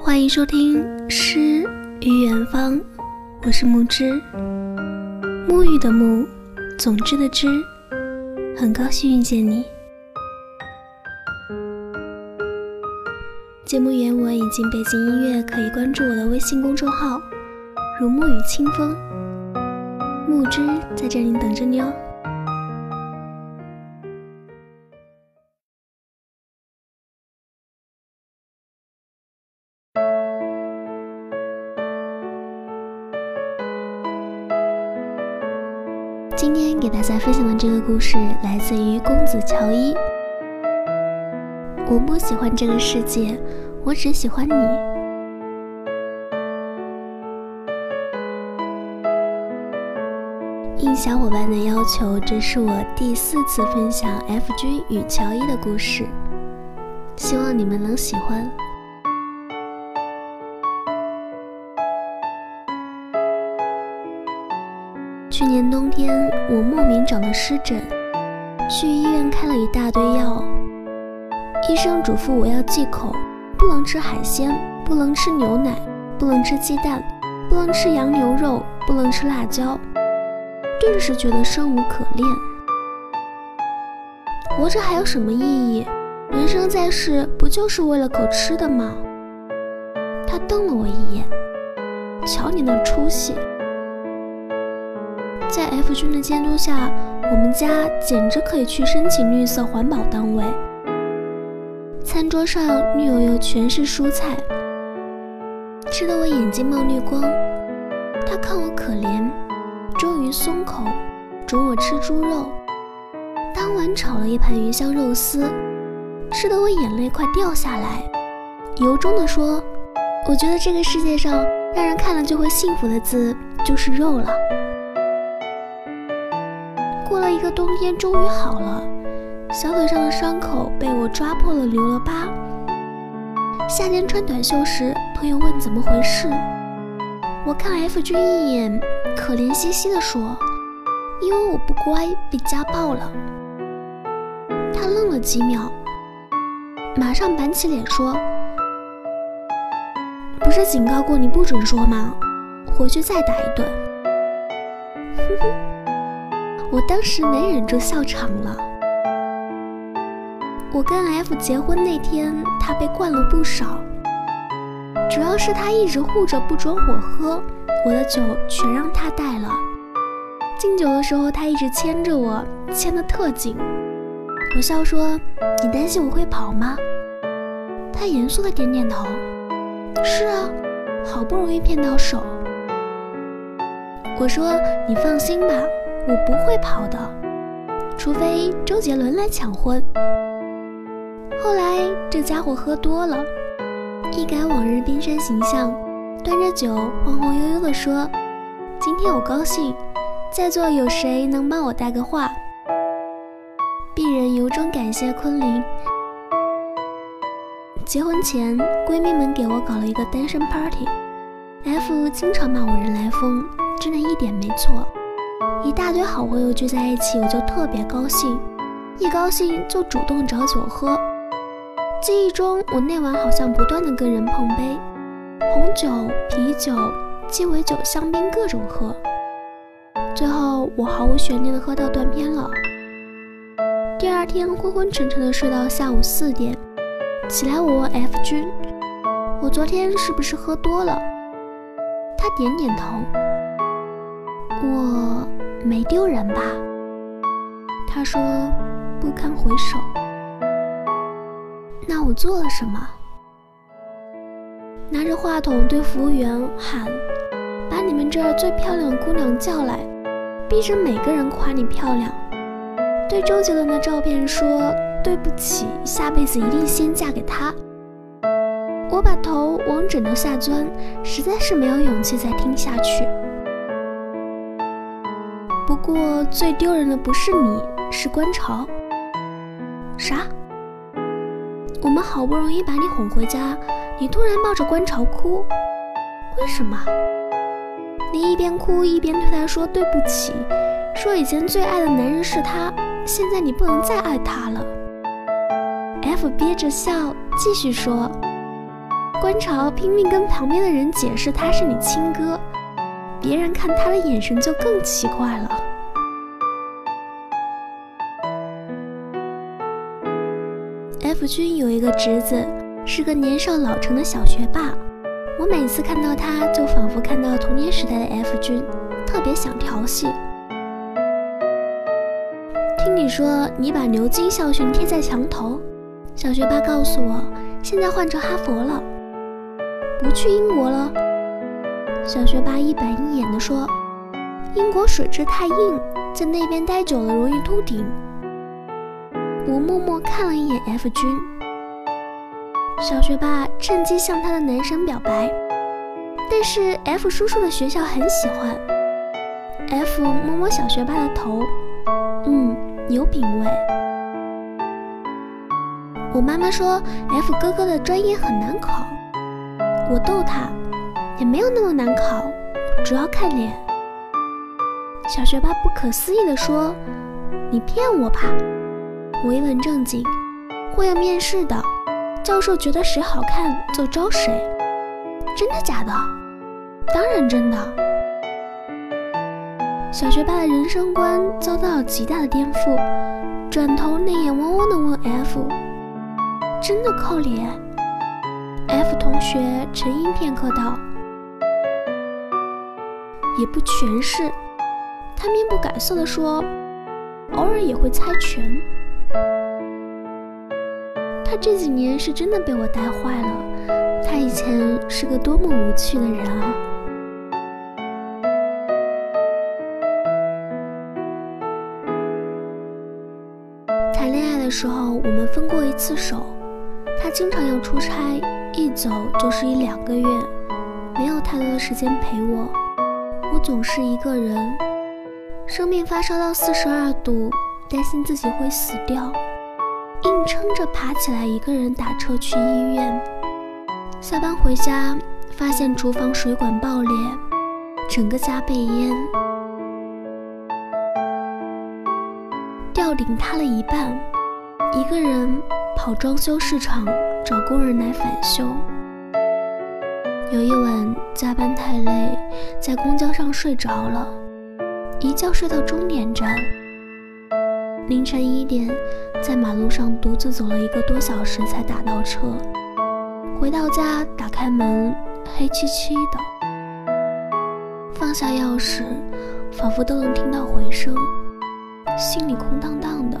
欢迎收听《诗与远方》，我是木之，沐浴的沐，总之的之，很高兴遇见你。节目原文以及背景音乐可以关注我的微信公众号“如沐雨清风”，木之在这里等着你哦。今天给大家分享的这个故事来自于公子乔伊。我不喜欢这个世界，我只喜欢你。应小伙伴的要求，这是我第四次分享 F 君与乔伊的故事，希望你们能喜欢。去年冬天，我莫名长了湿疹，去医院开了一大堆药。医生嘱咐我要忌口，不能吃海鲜，不能吃牛奶，不能吃鸡蛋，不能吃羊牛肉，不能吃辣椒。顿时觉得生无可恋，活着还有什么意义？人生在世，不就是为了口吃的吗？他瞪了我一眼，瞧你那出息！在 F 君的监督下，我们家简直可以去申请绿色环保单位。餐桌上绿油油全是蔬菜，吃得我眼睛冒绿光。他看我可怜，终于松口，准我吃猪肉。当晚炒了一盘鱼香肉丝，吃得我眼泪快掉下来。由衷地说，我觉得这个世界上让人看了就会幸福的字就是肉了。一个冬天，终于好了。小腿上的伤口被我抓破了，留了疤。夏天穿短袖时，朋友问怎么回事，我看 F 君一眼，可怜兮兮地说：“因为我不乖，被家暴了。”他愣了几秒，马上板起脸说：“不是警告过你不准说吗？回去再打一顿。”哼哼。我当时没忍住笑场了。我跟 F 结婚那天，他被灌了不少，主要是他一直护着不准我喝，我的酒全让他带了。敬酒的时候，他一直牵着我，牵得特紧。我笑说：“你担心我会跑吗？”他严肃的点点头：“是啊，好不容易骗到手。”我说：“你放心吧。”我不会跑的，除非周杰伦来抢婚。后来这家伙喝多了，一改往日冰山形象，端着酒晃晃悠悠地说：“今天我高兴，在座有谁能帮我带个话？”鄙人由衷感谢昆凌。结婚前，闺蜜们给我搞了一个单身 party，F 经常骂我人来疯，真的一点没错。一大堆好朋友聚在一起，我就特别高兴，一高兴就主动找酒喝。记忆中，我那晚好像不断的跟人碰杯，红酒、啤酒、鸡尾酒、香槟各种喝。最后，我毫无悬念的喝到断片了。第二天昏昏沉沉的睡到下午四点，起来我问 F 君：“我昨天是不是喝多了？”他点点头。我。没丢人吧？他说不堪回首。那我做了什么？拿着话筒对服务员喊：“把你们这儿最漂亮的姑娘叫来，逼着每个人夸你漂亮。”对周杰伦的照片说：“对不起，下辈子一定先嫁给他。”我把头往枕头下钻，实在是没有勇气再听下去。不过最丢人的不是你，是观潮。啥？我们好不容易把你哄回家，你突然抱着观潮哭，为什么？你一边哭一边对他说对不起，说以前最爱的男人是他，现在你不能再爱他了。F 憋着笑继续说：“观潮拼命跟旁边的人解释他是你亲哥，别人看他的眼神就更奇怪了。” F 君有一个侄子，是个年少老成的小学霸。我每次看到他，就仿佛看到童年时代的 F 君，特别想调戏。听你说你把牛津校训贴在墙头，小学霸告诉我，现在换成哈佛了，不去英国了。小学霸一板一眼地说：“英国水质太硬，在那边待久了容易秃顶。”我默默看了一眼 F 君，小学霸趁机向他的男神表白，但是 F 叔叔的学校很喜欢。F 摸摸小学霸的头，嗯，有品位。我妈妈说 F 哥哥的专业很难考，我逗他，也没有那么难考，主要看脸。小学霸不可思议地说：“你骗我吧！”我一本正经，会要面试的，教授觉得谁好看就招谁，真的假的？当然真的。小学霸的人生观遭到了极大的颠覆，转头泪眼汪汪的问 F：“ 真的靠脸？”F 同学沉吟片刻道：“也不全是。”他面不改色地说：“偶尔也会猜拳。”他这几年是真的被我带坏了。他以前是个多么无趣的人啊！谈恋爱的时候，我们分过一次手。他经常要出差，一走就是一两个月，没有太多的时间陪我。我总是一个人，生病发烧到四十二度，担心自己会死掉。硬撑着爬起来，一个人打车去医院。下班回家，发现厨房水管爆裂，整个家被淹，吊顶塌了一半。一个人跑装修市场找工人来返修。有一晚加班太累，在公交上睡着了，一觉睡到终点站。凌晨一点，在马路上独自走了一个多小时才打到车。回到家，打开门，黑漆漆的。放下钥匙，仿佛都能听到回声，心里空荡荡的，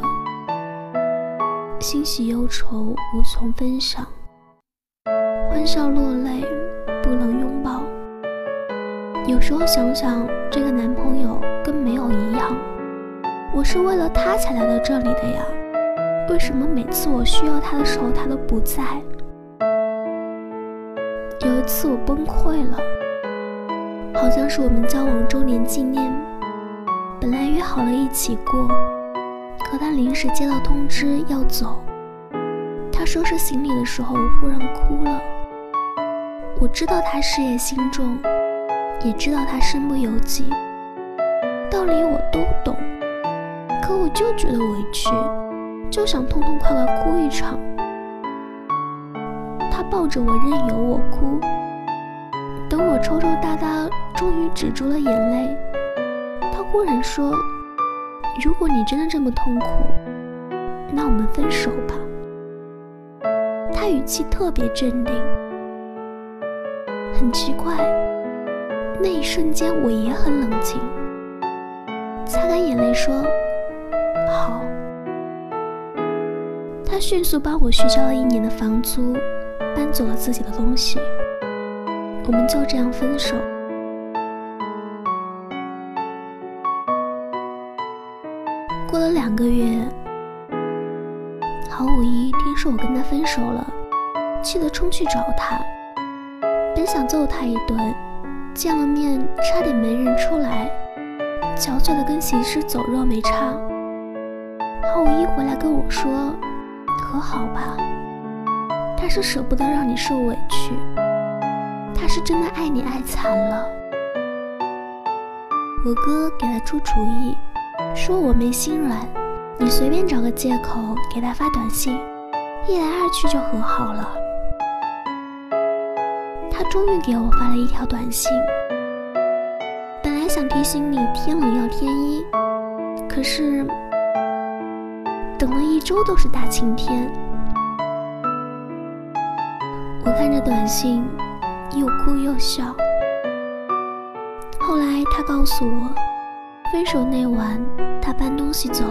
欣喜忧愁无从分享，欢笑落泪不能拥抱。有时候想想，这个男朋友跟没有一样。我是为了他才来到这里的呀，为什么每次我需要他的时候他都不在？有一次我崩溃了，好像是我们交往周年纪念，本来约好了一起过，可他临时接到通知要走，他收拾行李的时候忽然哭了。我知道他事业心重，也知道他身不由己，道理我都懂。可我就觉得委屈，就想痛痛快快哭一场。他抱着我任由我哭，等我抽抽搭搭，终于止住了眼泪。他忽然说：“如果你真的这么痛苦，那我们分手吧。”他语气特别镇定。很奇怪，那一瞬间我也很冷静，擦干眼泪说。好，他迅速帮我续交了一年的房租，搬走了自己的东西，我们就这样分手。过了两个月，郝五一听说我跟他分手了，气得冲去找他，本想揍他一顿，见了面差点没认出来，憔悴的跟行尸走肉没差。郝五一回来跟我说：“和好吧。”他是舍不得让你受委屈，他是真的爱你爱惨了。我哥给他出主意，说我没心软，你随便找个借口给他发短信，一来二去就和好了。他终于给我发了一条短信，本来想提醒你天冷要添衣，可是等了一周都是大晴天。我看着短信，又哭又笑。后来他告诉我，分手那晚他搬东西走，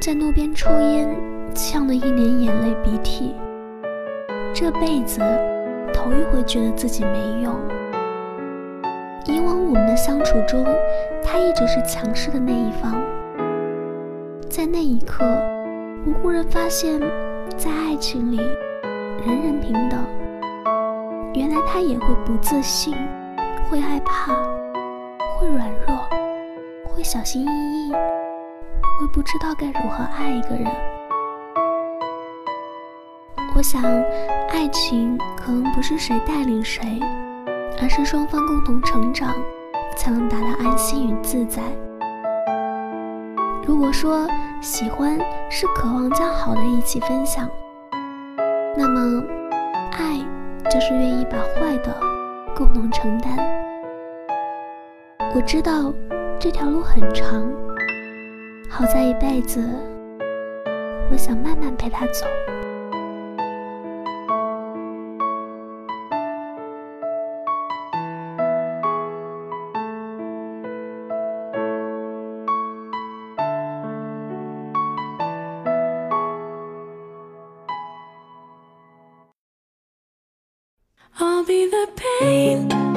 在路边抽烟，呛得一脸眼泪鼻涕。这辈子头一回觉得自己没用。以往我们的相处中，他一直是强势的那一方。在那一刻，我忽然发现，在爱情里，人人平等。原来他也会不自信，会害怕。会软弱，会小心翼翼，会不知道该如何爱一个人。我想，爱情可能不是谁带领谁，而是双方共同成长，才能达到安心与自在。如果说喜欢是渴望将好的一起分享，那么爱就是愿意把坏的共同承担。我知道这条路很长，好在一辈子，我想慢慢陪他走。I'll be the pain